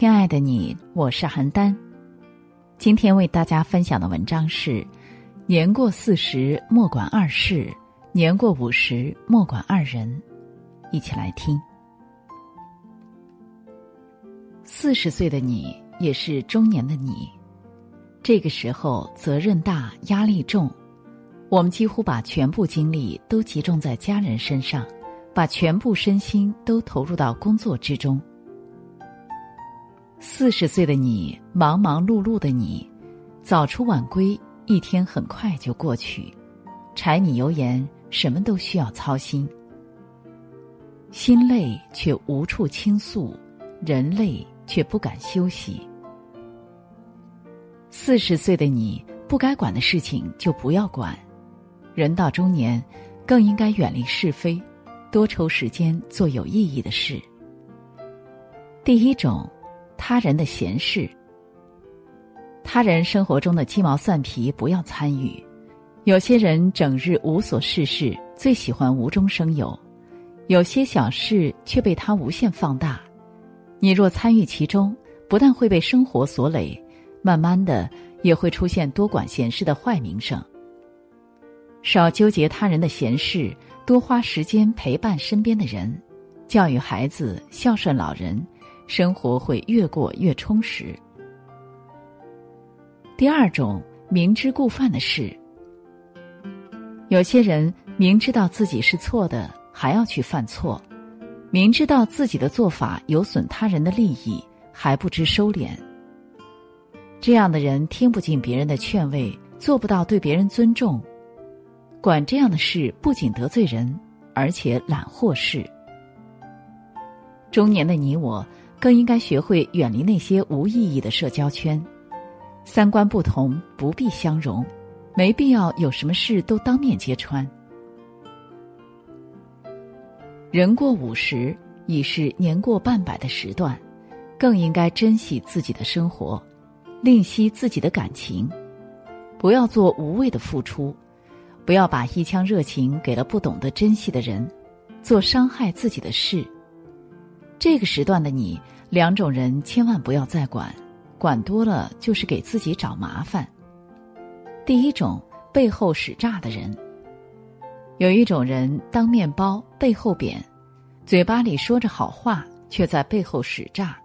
亲爱的你，我是邯郸。今天为大家分享的文章是：年过四十莫管二事，年过五十莫管二人。一起来听。四十岁的你，也是中年的你，这个时候责任大，压力重，我们几乎把全部精力都集中在家人身上，把全部身心都投入到工作之中。四十岁的你，忙忙碌碌的你，早出晚归，一天很快就过去，柴米油盐什么都需要操心，心累却无处倾诉，人累却不敢休息。四十岁的你，不该管的事情就不要管，人到中年，更应该远离是非，多抽时间做有意义的事。第一种。他人的闲事，他人生活中的鸡毛蒜皮不要参与。有些人整日无所事事，最喜欢无中生有；有些小事却被他无限放大。你若参与其中，不但会被生活所累，慢慢的也会出现多管闲事的坏名声。少纠结他人的闲事，多花时间陪伴身边的人，教育孩子，孝顺老人。生活会越过越充实。第二种明知故犯的事，有些人明知道自己是错的，还要去犯错；明知道自己的做法有损他人的利益，还不知收敛。这样的人听不进别人的劝慰，做不到对别人尊重，管这样的事不仅得罪人，而且揽祸事。中年的你我。更应该学会远离那些无意义的社交圈，三观不同不必相容，没必要有什么事都当面揭穿。人过五十已是年过半百的时段，更应该珍惜自己的生活，吝惜自己的感情，不要做无谓的付出，不要把一腔热情给了不懂得珍惜的人，做伤害自己的事。这个时段的你，两种人千万不要再管，管多了就是给自己找麻烦。第一种背后使诈的人，有一种人当面包背后扁，嘴巴里说着好话，却在背后使诈。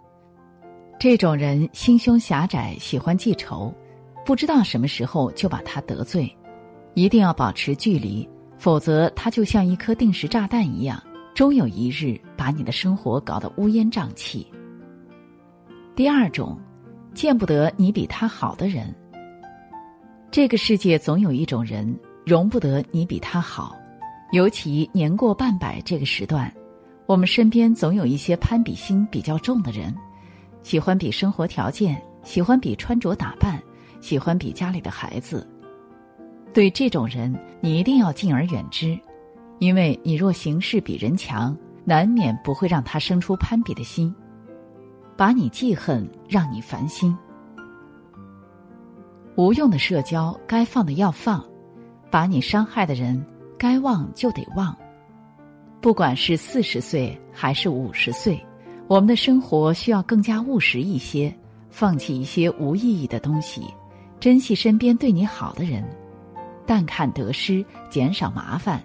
这种人心胸狭窄，喜欢记仇，不知道什么时候就把他得罪，一定要保持距离，否则他就像一颗定时炸弹一样。终有一日把你的生活搞得乌烟瘴气。第二种，见不得你比他好的人。这个世界总有一种人容不得你比他好，尤其年过半百这个时段，我们身边总有一些攀比心比较重的人，喜欢比生活条件，喜欢比穿着打扮，喜欢比家里的孩子。对这种人，你一定要敬而远之。因为你若行事比人强，难免不会让他生出攀比的心，把你记恨，让你烦心。无用的社交该放的要放，把你伤害的人该忘就得忘。不管是四十岁还是五十岁，我们的生活需要更加务实一些，放弃一些无意义的东西，珍惜身边对你好的人，淡看得失，减少麻烦。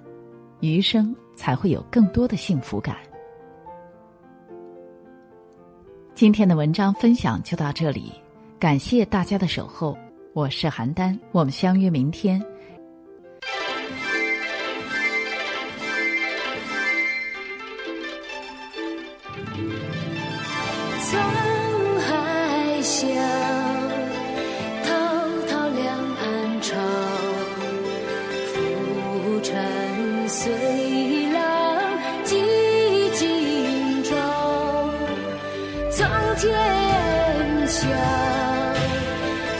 余生才会有更多的幸福感。今天的文章分享就到这里，感谢大家的守候，我是邯郸，我们相约明天。苍天笑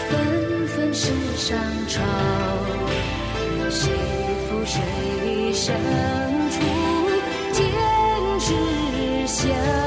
纷纷世上潮谁负谁胜出天知晓